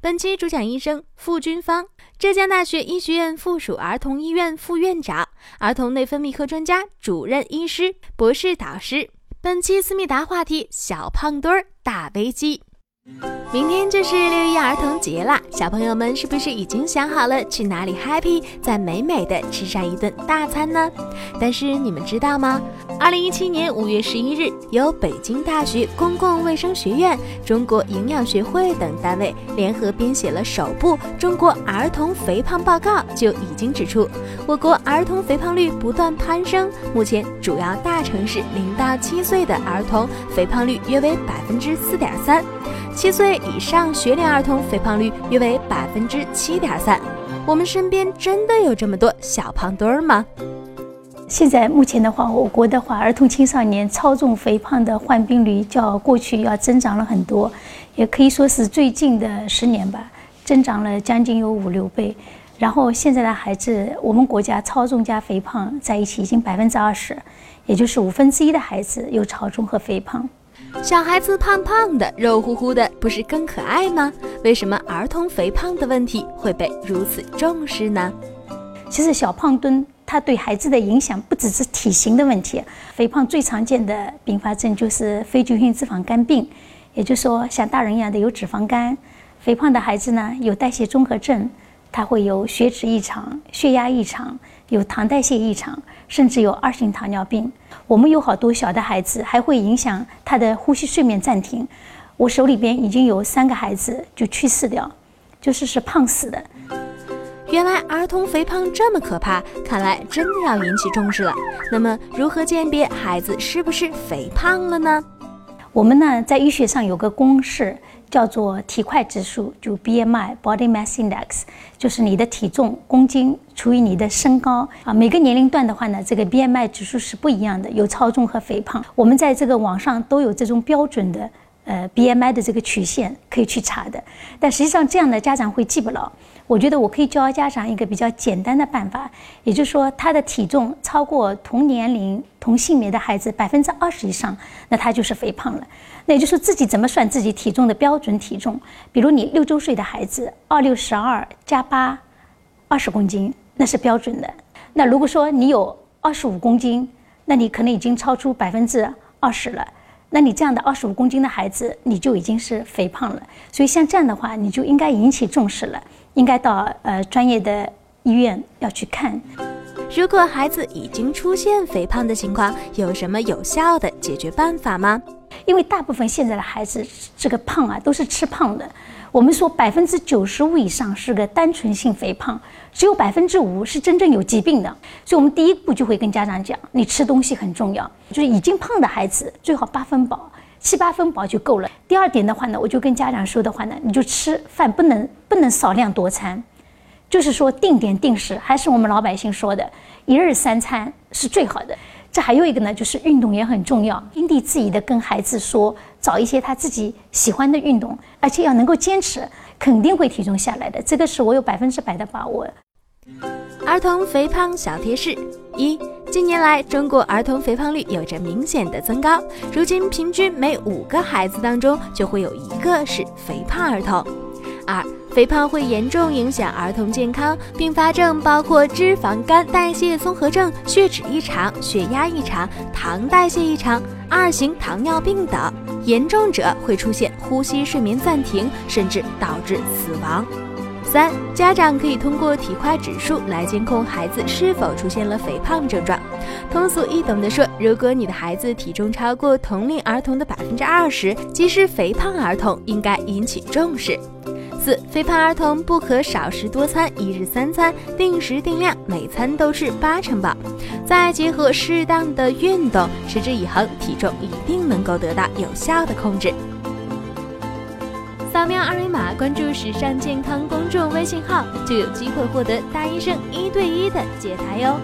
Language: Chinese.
本期主讲医生付军芳，浙江大学医学院附属儿童医院副院长、儿童内分泌科专家、主任医师、博士导师。本期思密达话题：小胖墩儿大危机。明天就是六一儿童节啦，小朋友们是不是已经想好了去哪里 happy，再美美的吃上一顿大餐呢？但是你们知道吗？二零一七年五月十一日，由北京大学公共卫生学院、中国营养学会等单位联合编写了首部《中国儿童肥胖报告》，就已经指出，我国儿童肥胖率不断攀升，目前主要大城市零到七岁的儿童肥胖率约为百分之四点三。七岁以上学龄儿童肥胖率约为百分之七点三，我们身边真的有这么多小胖墩儿吗？现在目前的话，我国的话，儿童青少年超重肥胖的患病率较过去要增长了很多，也可以说是最近的十年吧，增长了将近有五六倍。然后现在的孩子，我们国家超重加肥胖在一起已经百分之二十，也就是五分之一的孩子有超重和肥胖。小孩子胖胖的、肉乎乎的，不是更可爱吗？为什么儿童肥胖的问题会被如此重视呢？其实小胖墩它对孩子的影响不只是体型的问题，肥胖最常见的并发症就是非急性脂肪肝病，也就是说像大人一样的有脂肪肝。肥胖的孩子呢有代谢综合症，他会有血脂异常、血压异常。有糖代谢异常，甚至有二型糖尿病。我们有好多小的孩子，还会影响他的呼吸、睡眠暂停。我手里边已经有三个孩子就去世掉，就是是胖死的。原来儿童肥胖这么可怕，看来真的要引起重视了。那么，如何鉴别孩子是不是肥胖了呢？我们呢，在医学上有个公式。叫做体块指数，就 BMI（Body Mass Index），就是你的体重公斤除以你的身高啊。每个年龄段的话呢，这个 BMI 指数是不一样的，有超重和肥胖。我们在这个网上都有这种标准的。呃，BMI 的这个曲线可以去查的，但实际上这样的家长会记不牢。我觉得我可以教家长一个比较简单的办法，也就是说，他的体重超过同年龄同性别的孩子百分之二十以上，那他就是肥胖了。那也就是自己怎么算自己体重的标准体重？比如你六周岁的孩子，二六十二加八，二十公斤，那是标准的。那如果说你有二十五公斤，那你可能已经超出百分之二十了。那你这样的二十五公斤的孩子，你就已经是肥胖了。所以像这样的话，你就应该引起重视了，应该到呃专业的医院要去看。如果孩子已经出现肥胖的情况，有什么有效的解决办法吗？因为大部分现在的孩子这个胖啊，都是吃胖的。我们说百分之九十五以上是个单纯性肥胖，只有百分之五是真正有疾病的。所以，我们第一步就会跟家长讲，你吃东西很重要，就是已经胖的孩子最好八分饱，七八分饱就够了。第二点的话呢，我就跟家长说的话呢，你就吃饭不能不能少量多餐，就是说定点定时，还是我们老百姓说的，一日三餐是最好的。这还有一个呢，就是运动也很重要，因地制宜的跟孩子说，找一些他自己喜欢的运动，而且要能够坚持，肯定会体重下来的。这个是我有百分之百的把握。儿童肥胖小贴士：一、近年来中国儿童肥胖率有着明显的增高，如今平均每五个孩子当中就会有一个是肥胖儿童。二肥胖会严重影响儿童健康，并发症包括脂肪肝代谢综合症、血脂异常、血压异常、糖代谢异常、二型糖尿病等，严重者会出现呼吸、睡眠暂停，甚至导致死亡。三、家长可以通过体块指数来监控孩子是否出现了肥胖症状。通俗易懂地说，如果你的孩子体重超过同龄儿童的百分之二十，即是肥胖儿童，应该引起重视。四、肥胖儿童不可少食多餐，一日三餐定时定量，每餐都吃八成饱，再结合适当的运动，持之以恒，体重一定能够得到有效的控制。扫描二维码关注“时尚健康”公众微信号，就有机会获得大医生一对一的解答哟。